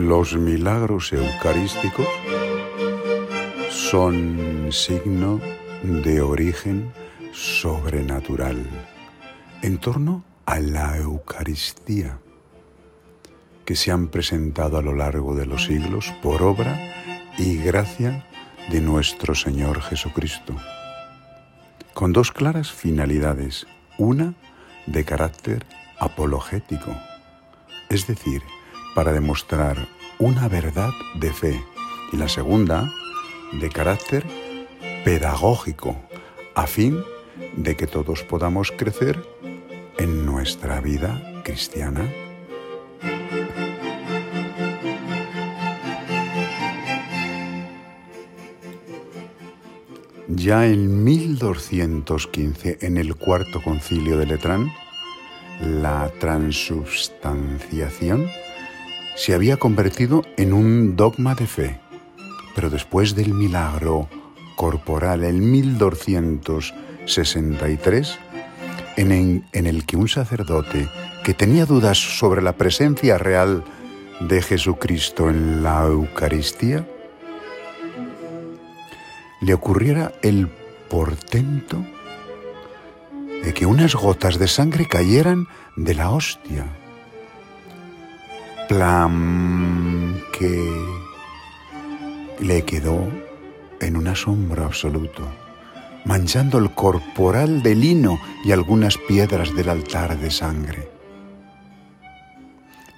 Los milagros eucarísticos son signo de origen sobrenatural en torno a la Eucaristía que se han presentado a lo largo de los siglos por obra y gracia de nuestro Señor Jesucristo, con dos claras finalidades, una de carácter apologético, es decir, para demostrar una verdad de fe, y la segunda de carácter pedagógico, a fin de que todos podamos crecer en nuestra vida cristiana. Ya en 1215, en el cuarto concilio de Letrán, la transubstanciación se había convertido en un dogma de fe, pero después del milagro corporal en 1263, en, el que un sacerdote que tenía dudas sobre la presencia real de Jesucristo en la Eucaristía, le ocurriera el portento de que unas gotas de sangre cayeran de la hostia. Plan que le quedó en un asombro absoluto, manchando el corporal de lino y algunas piedras del altar de sangre.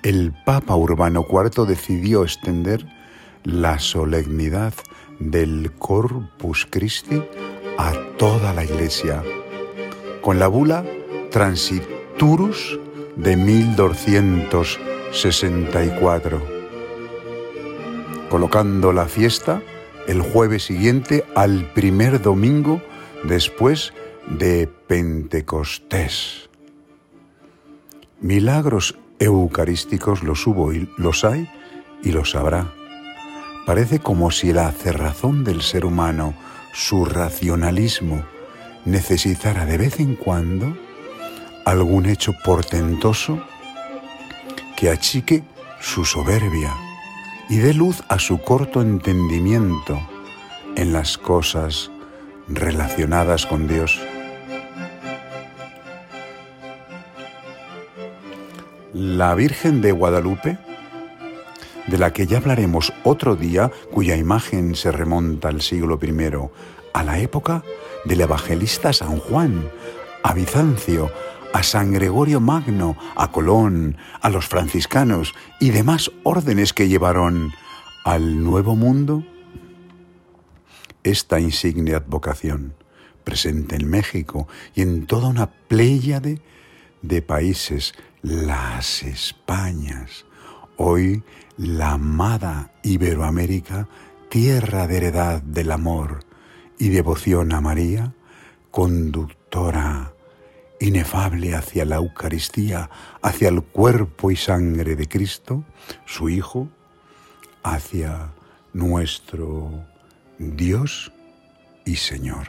El Papa Urbano IV decidió extender la solemnidad del Corpus Christi a toda la Iglesia, con la bula Transiturus de 1264, colocando la fiesta el jueves siguiente al primer domingo después de Pentecostés. Milagros eucarísticos los hubo y los hay y los habrá Parece como si la cerrazón del ser humano, su racionalismo, necesitara de vez en cuando algún hecho portentoso que achique su soberbia y dé luz a su corto entendimiento en las cosas relacionadas con Dios. La Virgen de Guadalupe de la que ya hablaremos otro día, cuya imagen se remonta al siglo I, a la época del evangelista San Juan, a Bizancio, a San Gregorio Magno, a Colón, a los franciscanos y demás órdenes que llevaron al Nuevo Mundo. Esta insigne advocación, presente en México y en toda una pléyade de países, las Españas, hoy la amada Iberoamérica, tierra de heredad del amor y devoción a María, conductora inefable hacia la Eucaristía, hacia el cuerpo y sangre de Cristo, su Hijo, hacia nuestro Dios y Señor.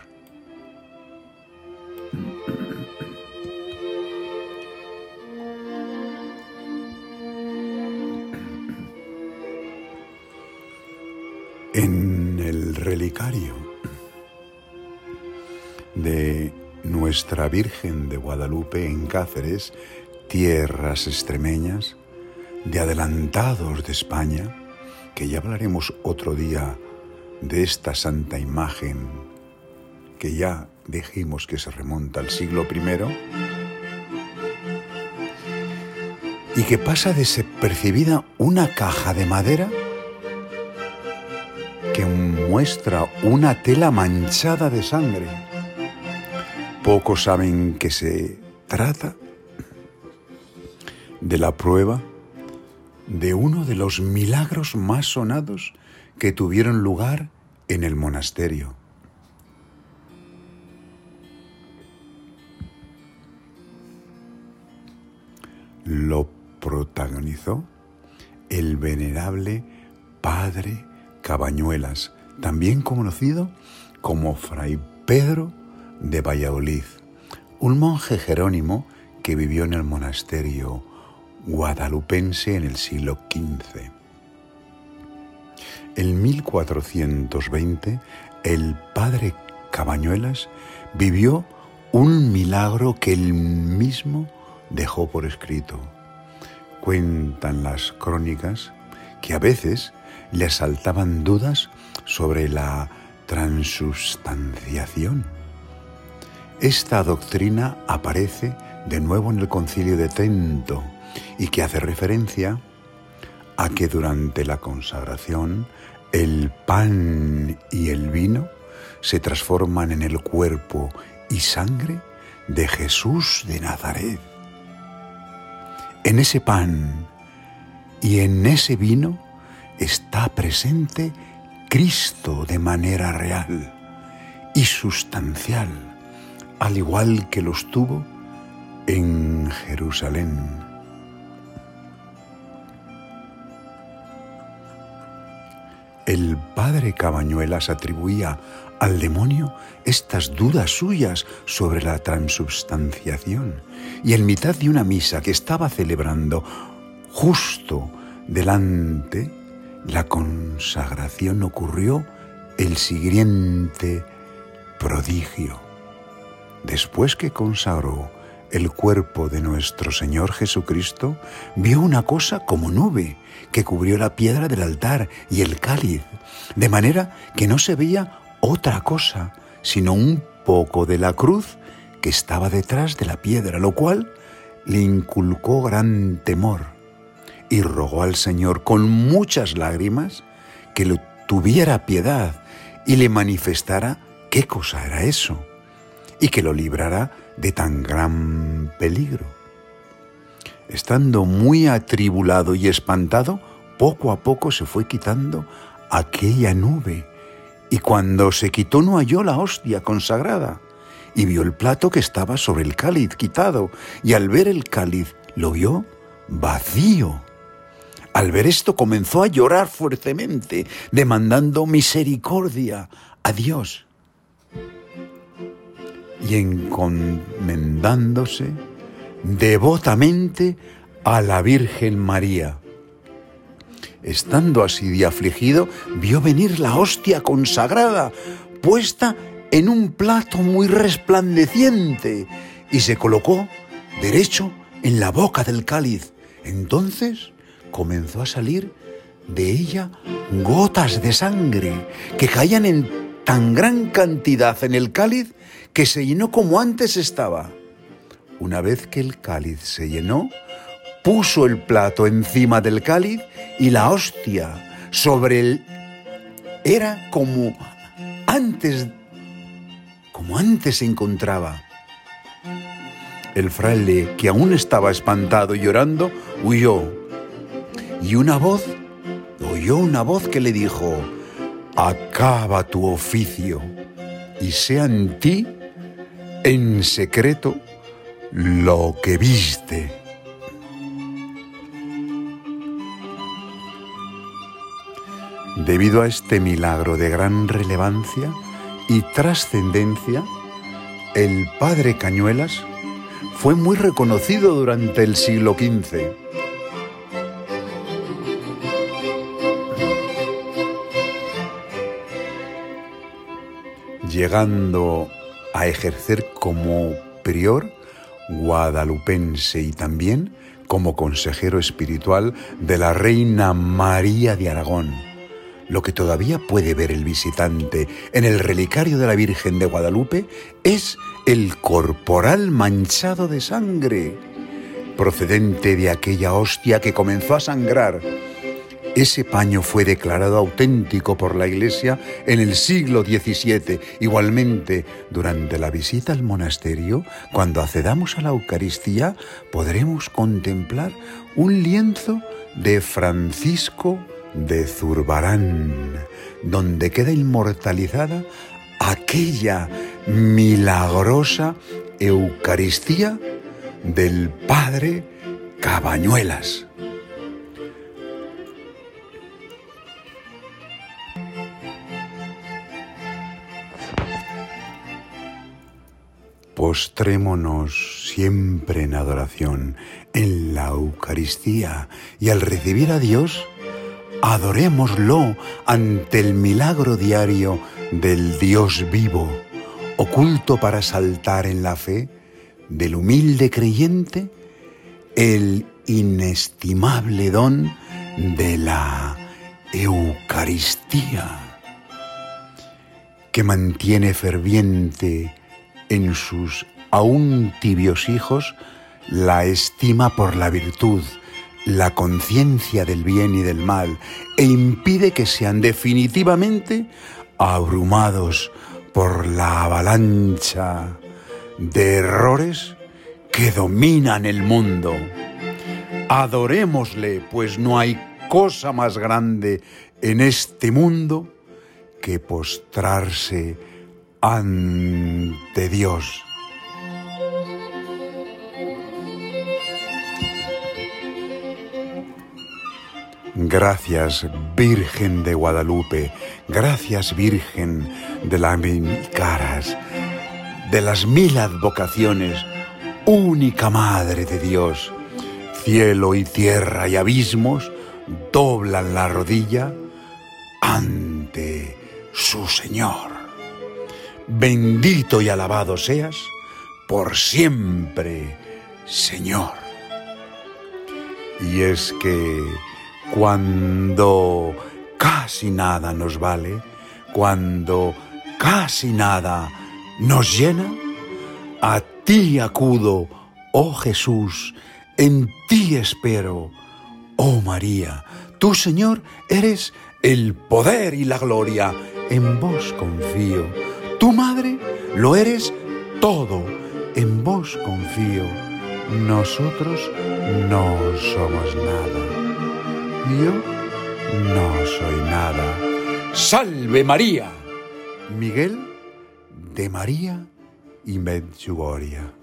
En el relicario de Nuestra Virgen de Guadalupe en Cáceres, tierras extremeñas, de adelantados de España, que ya hablaremos otro día de esta santa imagen que ya dijimos que se remonta al siglo I y que pasa desapercibida una caja de madera que muestra una tela manchada de sangre. Pocos saben que se trata de la prueba de uno de los milagros más sonados que tuvieron lugar en el monasterio. Lo protagonizó el venerable Padre Cabañuelas, también conocido como Fray Pedro de Valladolid, un monje jerónimo que vivió en el monasterio guadalupense en el siglo XV. En 1420, el padre Cabañuelas vivió un milagro que él mismo dejó por escrito. Cuentan las crónicas que a veces le asaltaban dudas sobre la transubstanciación. Esta doctrina aparece de nuevo en el concilio de Trento y que hace referencia a que durante la consagración el pan y el vino se transforman en el cuerpo y sangre de Jesús de Nazaret. En ese pan y en ese vino está presente Cristo de manera real y sustancial, al igual que lo estuvo en Jerusalén. El padre Cabañuelas atribuía al demonio estas dudas suyas sobre la transubstanciación y en mitad de una misa que estaba celebrando justo delante la consagración ocurrió el siguiente prodigio. Después que consagró el cuerpo de nuestro Señor Jesucristo, vio una cosa como nube que cubrió la piedra del altar y el cáliz, de manera que no se veía otra cosa, sino un poco de la cruz que estaba detrás de la piedra, lo cual le inculcó gran temor y rogó al Señor con muchas lágrimas que le tuviera piedad y le manifestara qué cosa era eso y que lo librara de tan gran peligro. Estando muy atribulado y espantado, poco a poco se fue quitando aquella nube, y cuando se quitó no halló la hostia consagrada, y vio el plato que estaba sobre el cáliz quitado, y al ver el cáliz lo vio vacío. Al ver esto comenzó a llorar fuertemente, demandando misericordia a Dios y encomendándose devotamente a la Virgen María. Estando así de afligido, vio venir la hostia consagrada, puesta en un plato muy resplandeciente, y se colocó derecho en la boca del cáliz. Entonces comenzó a salir de ella gotas de sangre que caían en tan gran cantidad en el cáliz que se llenó como antes estaba. Una vez que el cáliz se llenó, puso el plato encima del cáliz y la hostia sobre él era como antes como antes se encontraba. El fraile, que aún estaba espantado y llorando, huyó. Y una voz, oyó una voz que le dijo, acaba tu oficio y sea en ti en secreto lo que viste. Debido a este milagro de gran relevancia y trascendencia, el padre Cañuelas fue muy reconocido durante el siglo XV llegando a ejercer como prior guadalupense y también como consejero espiritual de la reina María de Aragón, lo que todavía puede ver el visitante en el relicario de la Virgen de Guadalupe es el corporal manchado de sangre, procedente de aquella hostia que comenzó a sangrar Ese paño fue declarado auténtico por la Iglesia en el siglo XVII. Igualmente, durante la visita al monasterio, cuando accedamos a la Eucaristía, podremos contemplar un lienzo de Francisco de Zurbarán, donde queda inmortalizada aquella milagrosa Eucaristía del Padre Cabañuelas. Postrémonos siempre en adoración en la Eucaristía y al recibir a Dios, adorémoslo ante el milagro diario del Dios vivo, oculto para saltar en la fe del humilde creyente el inestimable don de la Eucaristía, que mantiene ferviente en sus aún tibios hijos la estima por la virtud, la conciencia del bien y del mal, e impide que sean definitivamente abrumados por la avalancha de errores que dominan el mundo. Adorémosle, pues no hay cosa más grande en este mundo que postrarse ante Dios. Gracias Virgen de Guadalupe, gracias Virgen de las mil caras, de las mil advocaciones, única Madre de Dios. Cielo y tierra y abismos doblan la rodilla ante su Señor. Bendito y alabado seas por siempre, Señor. Y es que cuando casi nada nos vale, cuando casi nada nos llena, a ti acudo, oh Jesús, en ti espero, oh María, tú Señor eres el poder y la gloria, en vos confío, tu Madre lo eres todo, en vos confío, nosotros no somos nada yo no soy nada. Salve María. Miguel de María y Medjugorje.